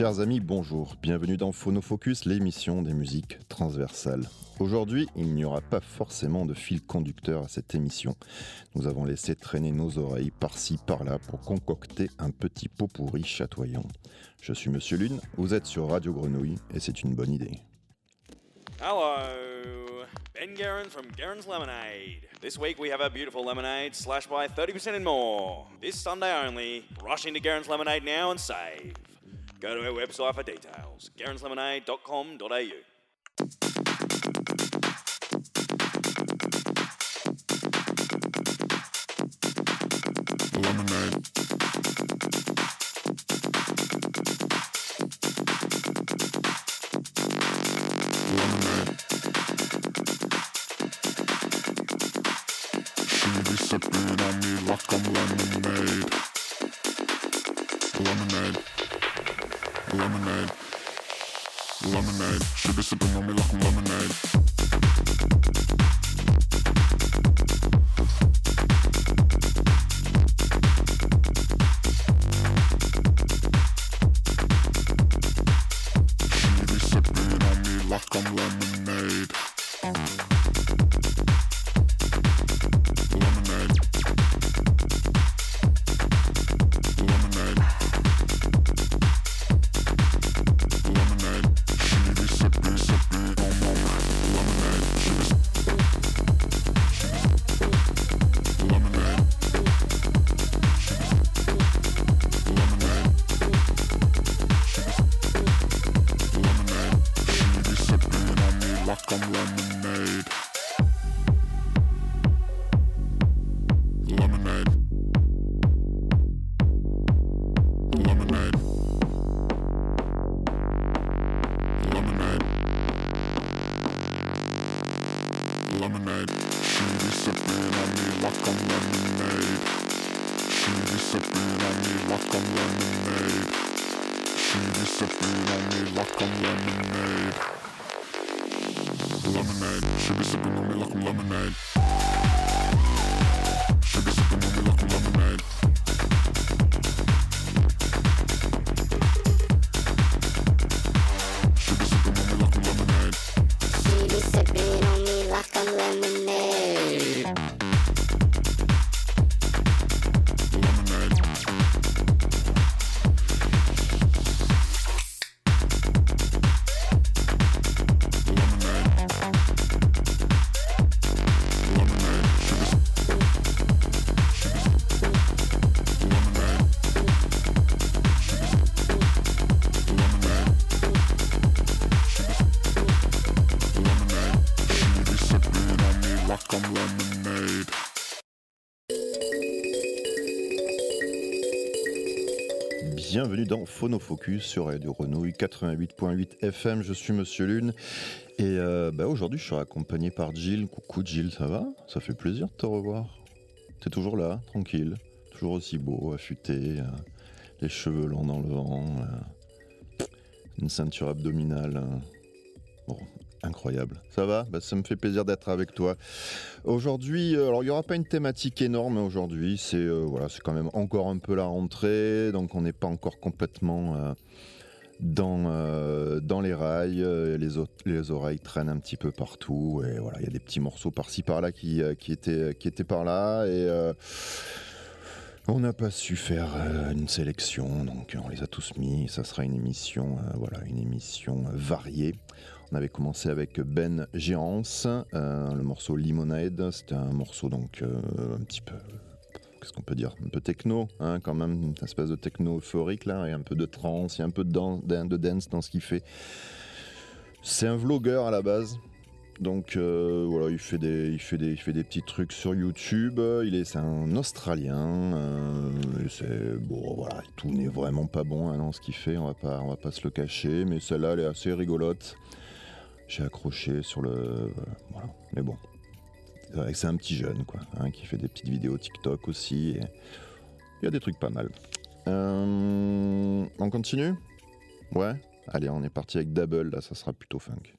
Chers amis, bonjour. Bienvenue dans Phonofocus, l'émission des musiques transversales. Aujourd'hui, il n'y aura pas forcément de fil conducteur à cette émission. Nous avons laissé traîner nos oreilles par-ci, par-là pour concocter un petit pot pourri chatoyant. Je suis Monsieur Lune, vous êtes sur Radio Grenouille et c'est une bonne idée. Hello, Ben Guerin from Guerin's Lemonade. This week we have a beautiful lemonade slashed by 30% and more. This Sunday only. Rush into Guerin's Lemonade now and save. Go to our website for details. Lemonade. She be sipping on me like I'm. Lemonade. Lemonade. She be sipping on me like I'm lemonade. Lemonade. She sipping on me like I'm lemonade. She sipping on me like I'm lemonade. She sipping on me like I'm lemonade. Lemonade. She be sipping on me like I'm lemonade. She be sipping on me like Bienvenue dans Phonofocus sur Radio Renouille 88.8 FM. Je suis Monsieur Lune et euh, bah, aujourd'hui je serai accompagné par Jill. Coucou Jill, ça va? Ça fait plaisir de te revoir. T'es toujours là, tranquille, toujours aussi beau, affûté, euh, les cheveux longs dans le vent, euh, une ceinture abdominale. bon, incroyable. Ça va Bah, Ça me fait plaisir d'être avec toi. Aujourd'hui, euh, alors il n'y aura pas une thématique énorme aujourd'hui, c'est euh, voilà, quand même encore un peu la rentrée, donc on n'est pas encore complètement euh, dans, dans les rails, les, les oreilles traînent un petit peu partout, et voilà, il y a des petits morceaux par-ci par-là qui, qui, étaient, qui étaient par là, et on n'a pas su faire une sélection, donc on les a tous mis, ça sera une émission, voilà, une émission variée. On avait commencé avec Ben Gérance, euh, le morceau Limonade. C'était un morceau donc euh, un petit peu. Qu'est-ce qu'on peut dire Un peu techno, hein, quand même, une espèce de techno euphorique là, et un peu de trance, il y a un peu de, dan- de dance dans ce qu'il fait. C'est un vlogueur à la base. Donc euh, voilà, il fait, des, il, fait des, il fait des petits trucs sur YouTube. Il est, c'est un Australien. et c'est bon, voilà, tout n'est vraiment pas bon hein, dans ce qu'il fait. On va pas, on va pas se le cacher, mais celle-là, elle est assez rigolote. J'ai accroché sur le, voilà. Mais bon, c'est un petit jeune quoi, hein, qui fait des petites vidéos TikTok aussi. Il y a des trucs pas mal. Euh, on continue? Ouais. Allez, on est parti avec Double. Là, ça sera plutôt funk.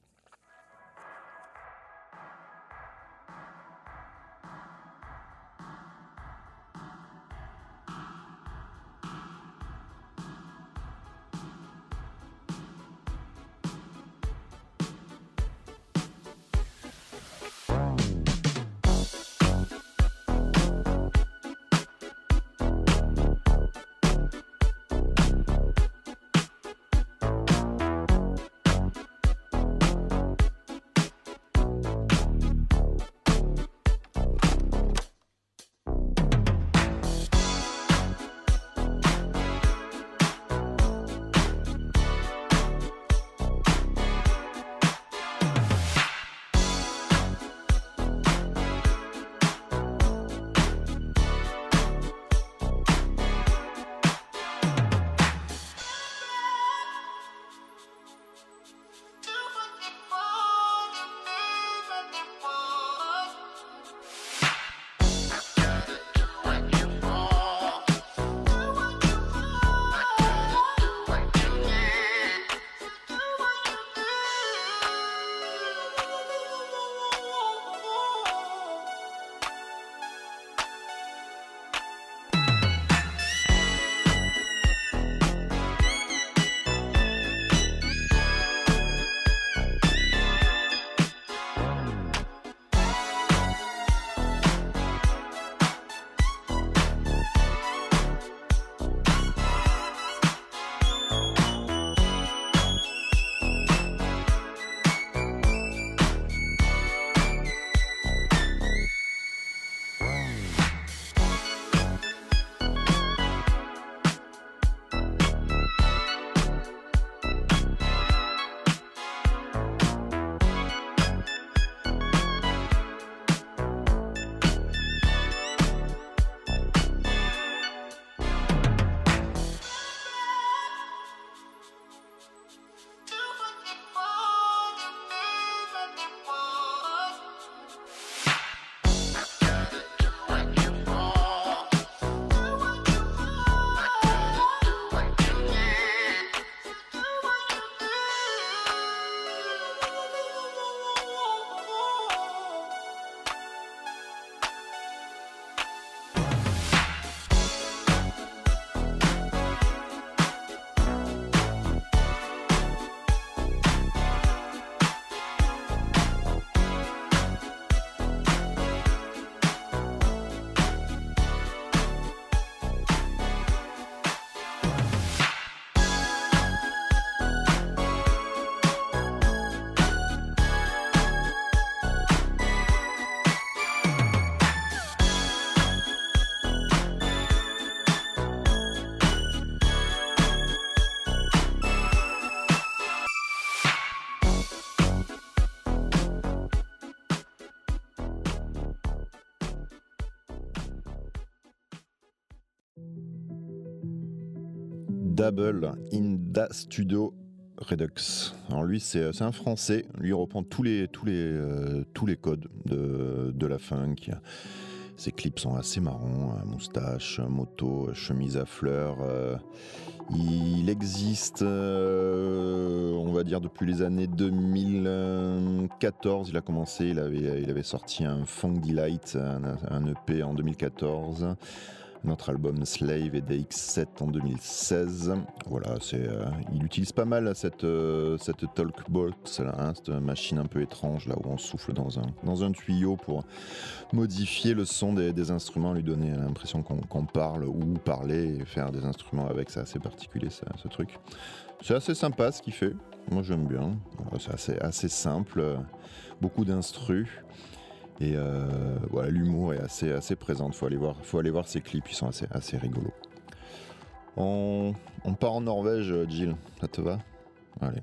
Double Inda Studio Redux. Alors lui, c'est un Français. Lui, reprend tous les, tous les, euh, tous les codes de, de la funk. Ses clips sont assez marrants. hein, Moustache, moto, chemise à fleurs. euh, il existe, euh, on va dire, depuis les années 2014. Il a commencé, il avait, il avait sorti un Funk Delight, un EP en 2014. Notre album Slave et DX7 en 2016. Voilà, c'est, euh, il utilise pas mal cette, euh, cette talkbox, là, hein, cette machine un peu étrange là où on souffle dans un, dans un tuyau pour modifier le son des, instruments, lui donner l'impression qu'on qu'on parle ou parler et faire des instruments avec. C'est assez particulier ça, ce truc. C'est assez sympa ce qu'il fait. Moi j'aime bien. C'est assez, assez simple. Beaucoup d'instrus. Et euh, voilà, l'humour est assez, assez présent. Faut aller voir, faut aller voir ses clips, ils sont assez, assez rigolos. On, on part en Norvège, Jill. Ça te va? Allez.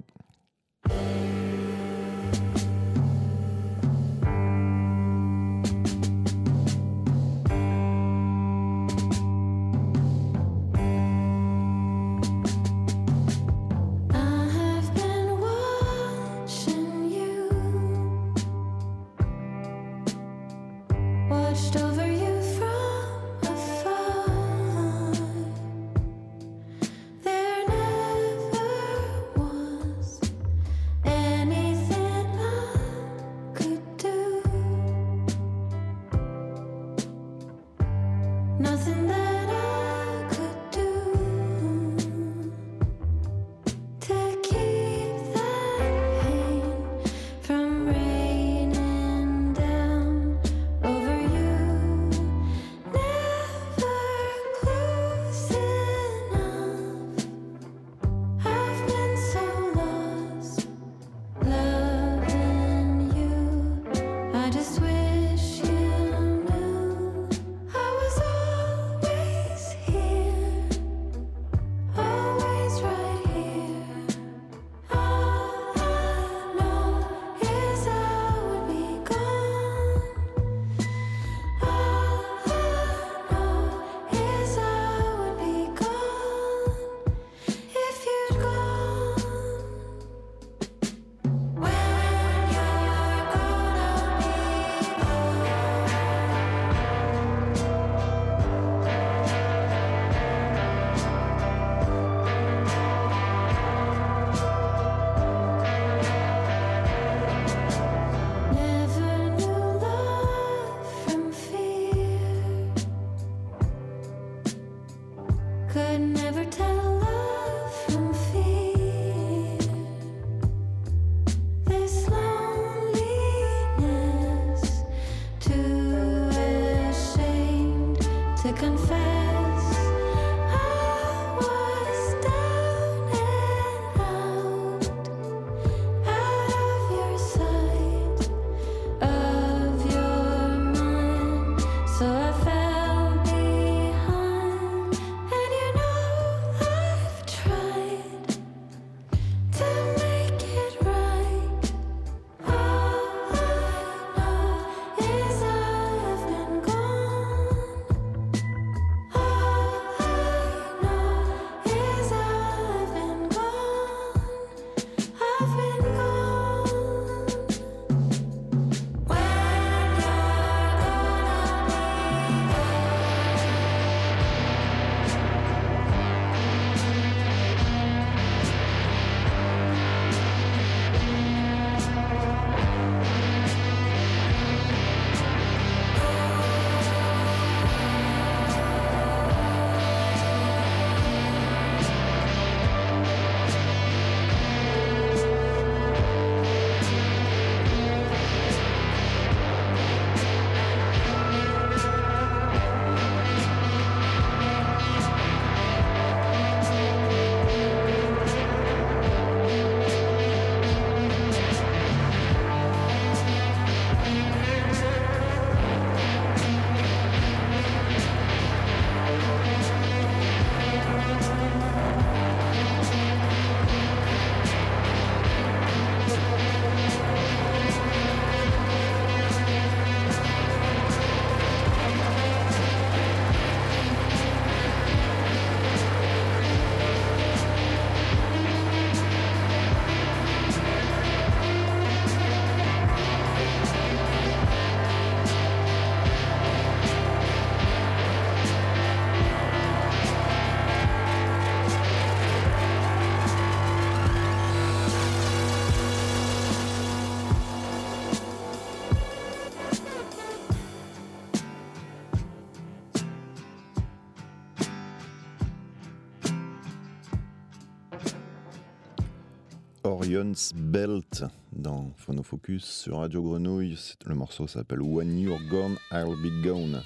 Belt dans Phonofocus sur Radio Grenouille. Le morceau s'appelle When You're Gone, I'll Be Gone.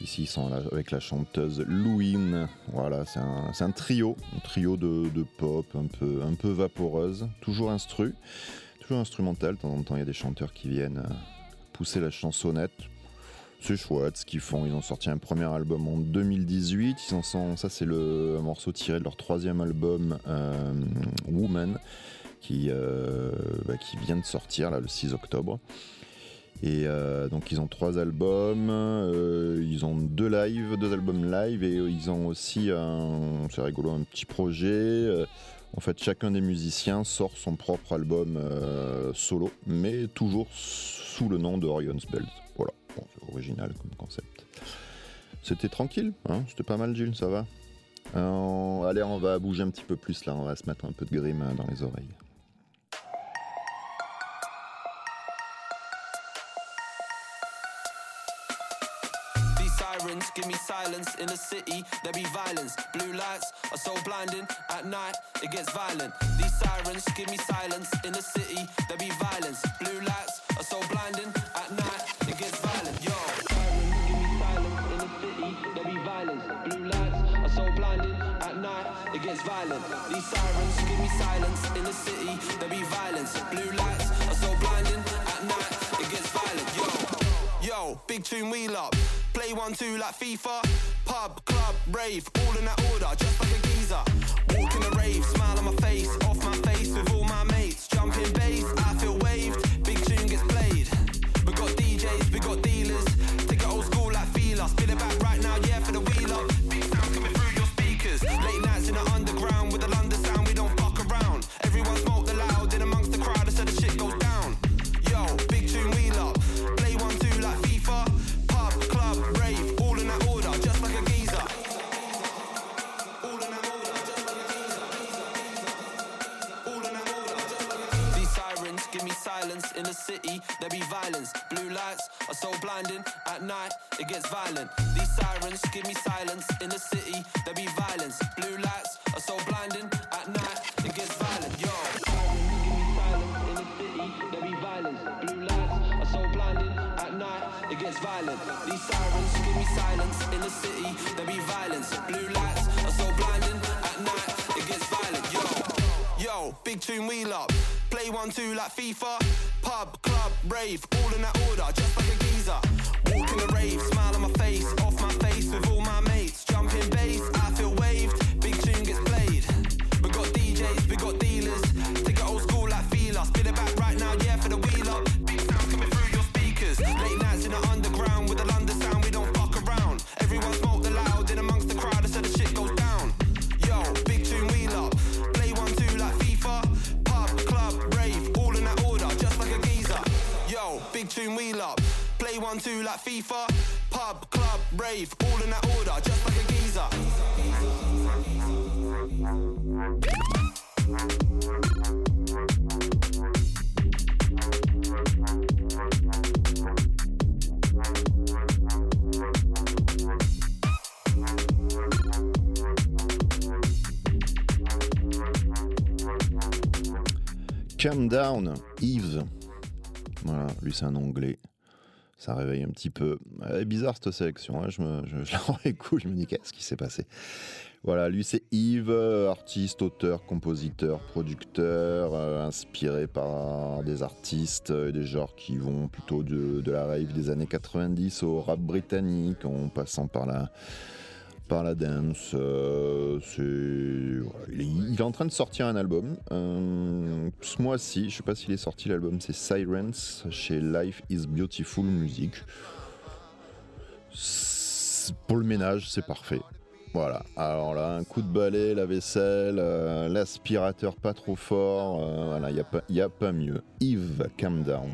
Ici, ils sont avec la chanteuse Louine. Voilà, c'est un, trio, un trio de, pop un peu, un peu vaporeuse, toujours instru, toujours instrumental. De temps en temps, il y a des chanteurs qui viennent euh, pousser la chansonnette. C'est chouette ce qu'ils font. Ils ont sorti un premier album en 2018. Ils en sont, ça, c'est le morceau tiré de leur troisième album, euh, Woman, qui, euh, bah, qui vient de sortir là, le 6 octobre. Et euh, donc ils ont trois albums, euh, ils ont deux lives, deux albums live et ils ont aussi un, c'est rigolo, un petit projet. en fait, chacun des musiciens sort son propre album solo, mais toujours sous le nom de Orion's Belt. Voilà, c'est original comme concept. C'était tranquille, hein c'était pas mal Gilles, ça va? Allez, on va bouger un petit peu plus là, on va se mettre un peu de grime dans les oreilles. Give me silence in the city. There be violence. Blue lights are so blinding. At night it gets violent. These sirens give me silence in the city. There be violence. Blue lights are so blinding. At night it gets violent. Yo. Give me silence in the city. There be violence. Blue lights are so blinding. At night it gets violent. These sirens give me silence in the city. There be violence. Blue lights are so blinding. At night it gets violent. Yo. Yo, big tune wheel up. Play one two like FIFA. Pub, club, rave, all in that order, just like a geezer. Walk in the rave, smile on my face, off my face with There be violence. Blue lights are so blinding. At night it gets violent. These sirens give me silence in the city. There be violence. Blue lights are so blinding. At night it gets violent. Yo. Sirens give me silence in the city. There be violence. Blue lights are so blinding. At night it gets violent. These sirens give me silence in the city. There be violence. Blue lights are so blinding. At night it gets violent. Yo. Yo, big tune wheel up. Play one two like FIFA. Pub, club, rave, all in that order, just like a geezer. Walk in the rave, smile on my face, off my face with all FIFA. Pub, club, rave, all in that order, just like a geezer. Calm Down, Yves. Voilà, lui c'est un anglais. Ça réveille un petit peu. Elle est bizarre cette sélection. hein. Je, me, je, je la je me dis qu'est-ce qui s'est passé? Voilà, lui c'est Yves, euh, artiste, auteur, compositeur, producteur, euh, inspiré par des artistes et des genres qui vont plutôt de, de la rave des années 90 au rap britannique, en passant par la, par la dance. euh, il, est, en train de sortir un album. euh, ce mois-ci, je sais pas s'il est sorti l'album, c'est Sirens chez Life is Beautiful Music. Pour le ménage, c'est parfait. Voilà, alors là, un coup de balai, la vaisselle, euh, l'aspirateur pas trop fort, voilà, il n'y a, pas- mieux. Yves, calm down.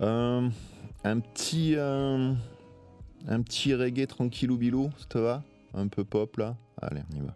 Un petit. Un petit reggae tranquillou bilou, ça te va? Un peu pop là? Allez, on y va.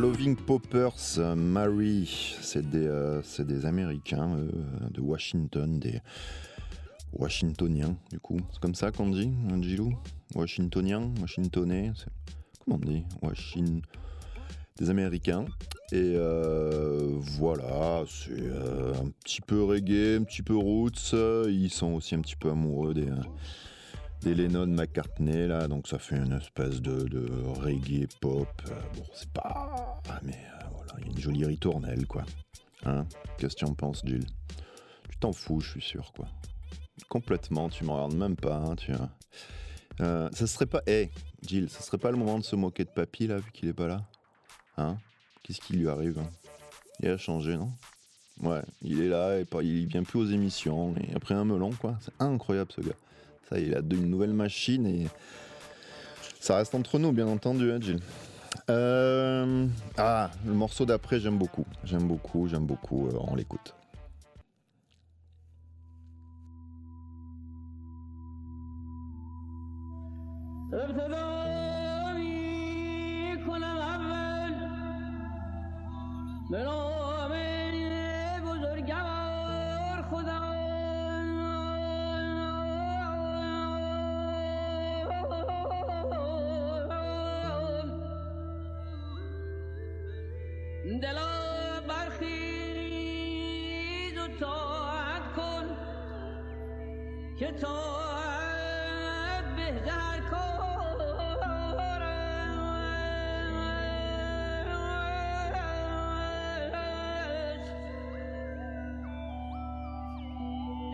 Loving Poppers, Mary, c'est des, euh, des Américains euh, de Washington, des Washingtoniens, du coup. C'est comme ça qu'on dit, Gilou? Washingtonien, Washingtonais, comment on dit? Washington. Des Américains. Et euh, voilà, c'est euh, un petit peu reggae, un petit peu roots. Ils sont aussi un petit peu amoureux des, des Lennon McCartney là, donc ça fait une espèce de, de reggae pop. Euh, bon, c'est pas. Mais euh, voilà, il y a une jolie ritournelle quoi. Hein Qu'est-ce que tu en penses, Jill Tu t'en fous, je suis sûr quoi. Complètement, tu me regardes même pas, hein, tu vois. Euh, ça serait pas. Eh, Jill, ça serait pas le moment de se moquer de Papy là, vu qu'il est pas là? Hein? Qu'est-ce qui lui arrive hein? Il a changé, non? Ouais, il est là et pas, il vient plus aux émissions. Et après un melon, quoi. C'est incroyable ce gars. Il a une nouvelle machine et ça reste entre nous, bien entendu, hein, Jill. Euh, Ah, le morceau d'après, j'aime beaucoup. J'aime beaucoup, j'aime beaucoup. euh, on l'écoute.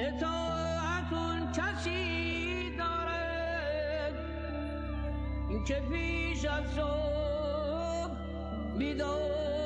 اطاعتون کسی دارد که پیش از صبح بیدار.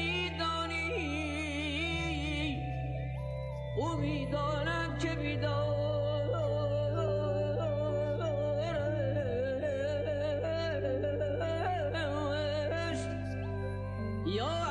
می می‌دانم که بیدار یا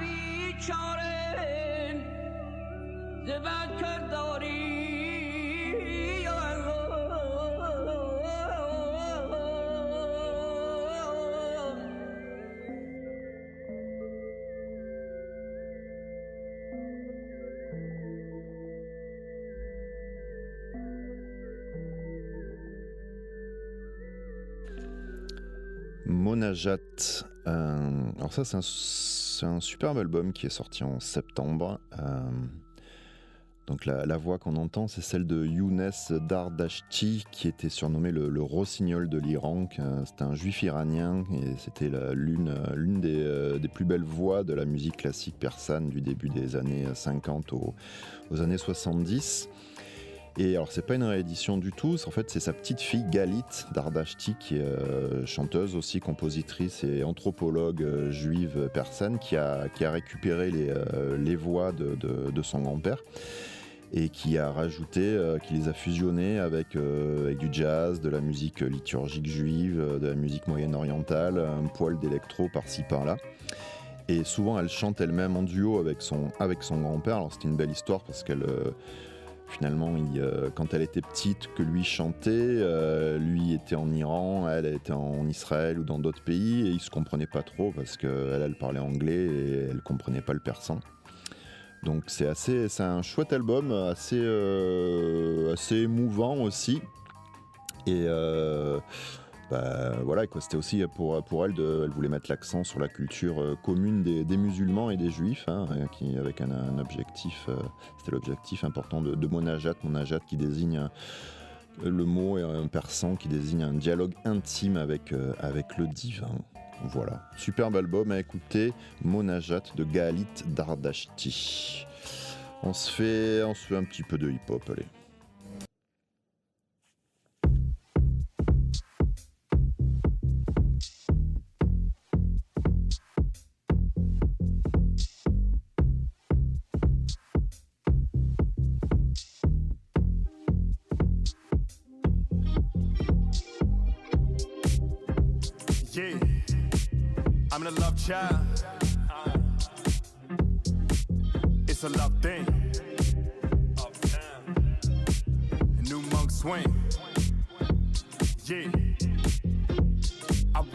بیچاره ز بد کرداری یا الله Monajat. euh, alors ça, c'est un, c'est un superbe album qui est sorti en septembre. Euh, donc la, voix qu'on entend, c'est celle de Younes Dardashti, qui était surnommé le, rossignol de l'Iran. que C'était un juif iranien et c'était l'une euh, des, euh, plus belles voix de la musique classique persane du début des années 50 aux, aux années 70. Et alors, c'est pas une réédition du tout, en fait, c'est sa petite fille Galit Dardashti, qui est euh, chanteuse aussi, compositrice et anthropologue euh, juive persane, qui a, qui a récupéré les, euh, les voix de, de- son grand-père et qui a rajouté, qui les a fusionnées avec, avec du jazz, de la musique liturgique juive, de la musique moyenne-orientale, un poil d'électro par-ci par-là. Et souvent, elle chante elle-même en duo avec son, avec son grand-père. Alors, c'était une belle histoire parce qu'elle. Finalement, euh, quand elle était petite, que lui chantait, euh, lui était en Iran, elle était en Israël ou dans d'autres pays, et ils se comprenaient pas trop parce qu'elle, elle parlait anglais et elle comprenait pas le persan. Donc c'est assez, c'est un chouette album, assez, euh, assez émouvant aussi. Et bah, voilà, c'était aussi pour, elle, elle voulait mettre l'accent sur la culture euh, commune des, musulmans et des juifs, hein, qui, avec un, objectif, euh, c'était l'objectif important de, Monajat, Monajat qui désigne le mot persan qui désigne un dialogue intime avec, euh, avec le divin. Voilà, superbe album à écouter, Monajat de Galit Dardashti. On se fait, on se fait un petit peu de hip-hop, allez. I'm the love child. It's a love thing. New monk swing. Yeah.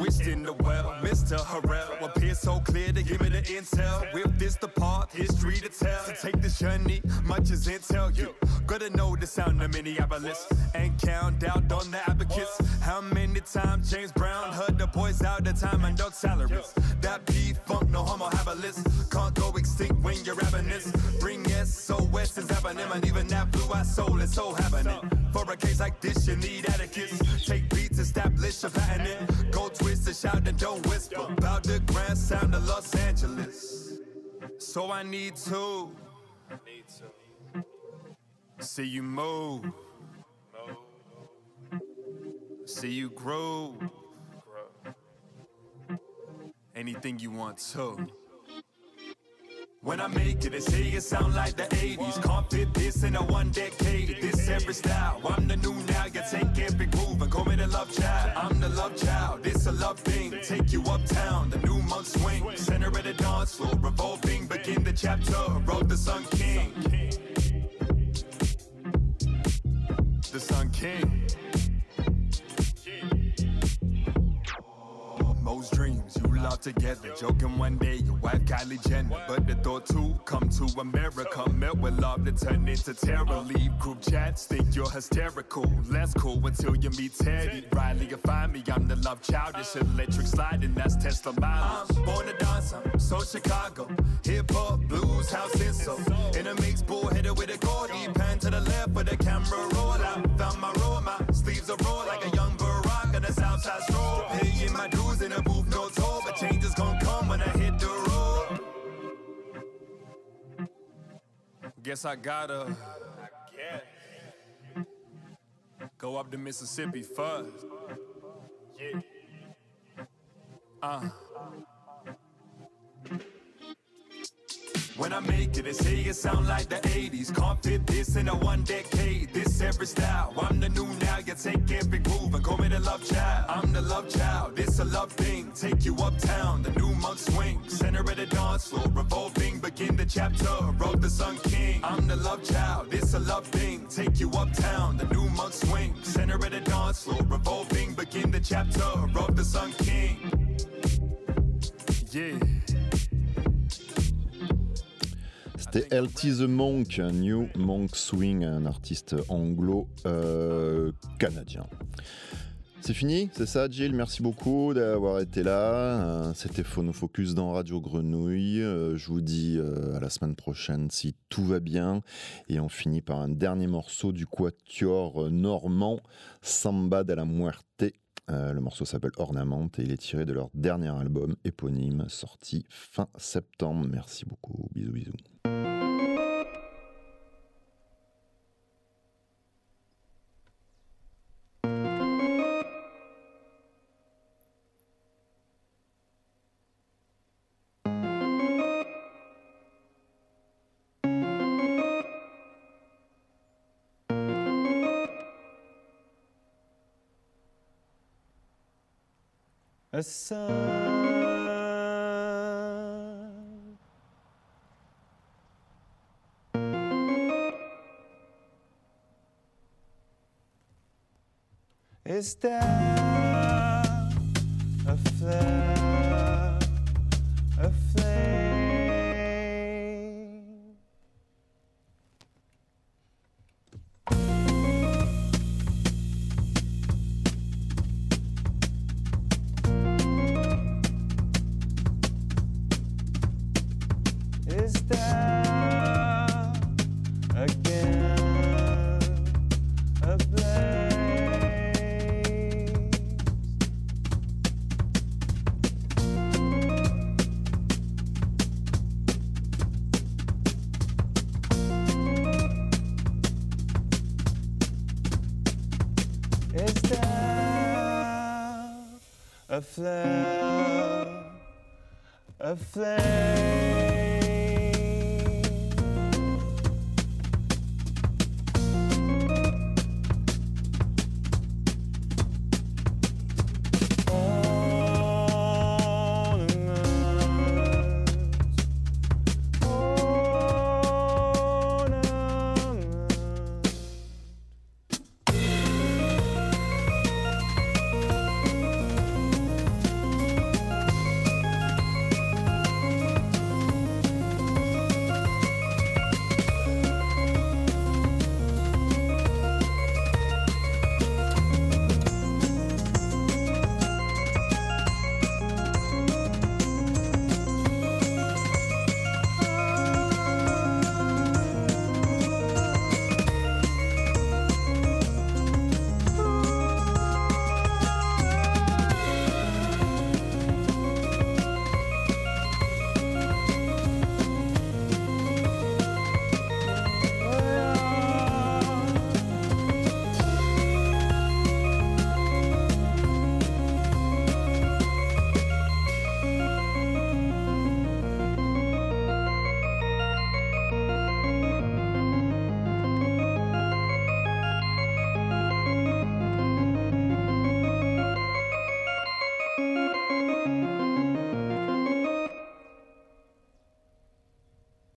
Wished in the well, Mr. Harrell appeared so clear to give me the intel. With this the part, history to tell. To take this journey, much as intel. You gotta know the sound of Minneapolis and count out on the advocates. How many times James Brown heard the boys out of time and dog salaries? That P funk, no homo have a list. Can't go extinct when you're ravenous. Bring SOS is happening, and even that blue eyed soul is so happening. For a case like this, you need etiquette. Take beats, establish a pattern. in. Go twist and shout and don't whisper. About the grand sound of Los Angeles. So I need to see you move, see you grow. Anything you want to. When I make it, they say it sound like the 80s. Can't fit this in a one decade. This every style. I'm the new now. You take every groove and call me the love child. I'm the love child. This a love thing. Take you uptown. The new monk swing. Center of the dance floor. Revolving. Begin the chapter. Wrote the Sun King. The Sun King. Most dreams you love together. Joking one day, your wife Kylie Jenner. But the thought to come to America. Met with love to turn into terror. Leave group chats, think you're hysterical. Less cool until you meet Teddy. Riley, you find me, I'm the love childish. Electric sliding, that's Tesla mileage. I'm born to dance, I'm so Chicago. Hip hop, blues, house, and soul. In a mix, bull headed with a Gordy. Pan to the left with the camera roll out. Found my Guess I gotta go up the Mississippi first. Yeah. Uh. When I make it, they say it sound like the 80s. Can't fit this in a one decade. This every style. I'm the new now. You take every groove and call me the love child. I'm the love child. This a love thing. Take you uptown. The new monk swing. Center of the dance floor. Revolving. Begin the chapter. Wrote the Sun King. I'm the love child. This a love thing. Take you uptown. The new monk swing. Center of the dance floor. Revolving. Begin the chapter. Wrote the Sun King. Yeah. C'était LT The Monk, New Monk Swing, un artiste anglo-canadien. c'est fini, c'est ça, Jill? Merci beaucoup d'avoir été là. Euh, C'était Phonofocus dans Radio Grenouille. Euh, Je vous dis euh, à la semaine prochaine si tout va bien. Et on finit par un dernier morceau du quatuor normand, Samba de la Muerte. Euh, le morceau s'appelle Ornament et il est tiré de leur dernier album éponyme sorti fin septembre. Merci beaucoup. Bisous, bisous. A sun is there a flare, a flame?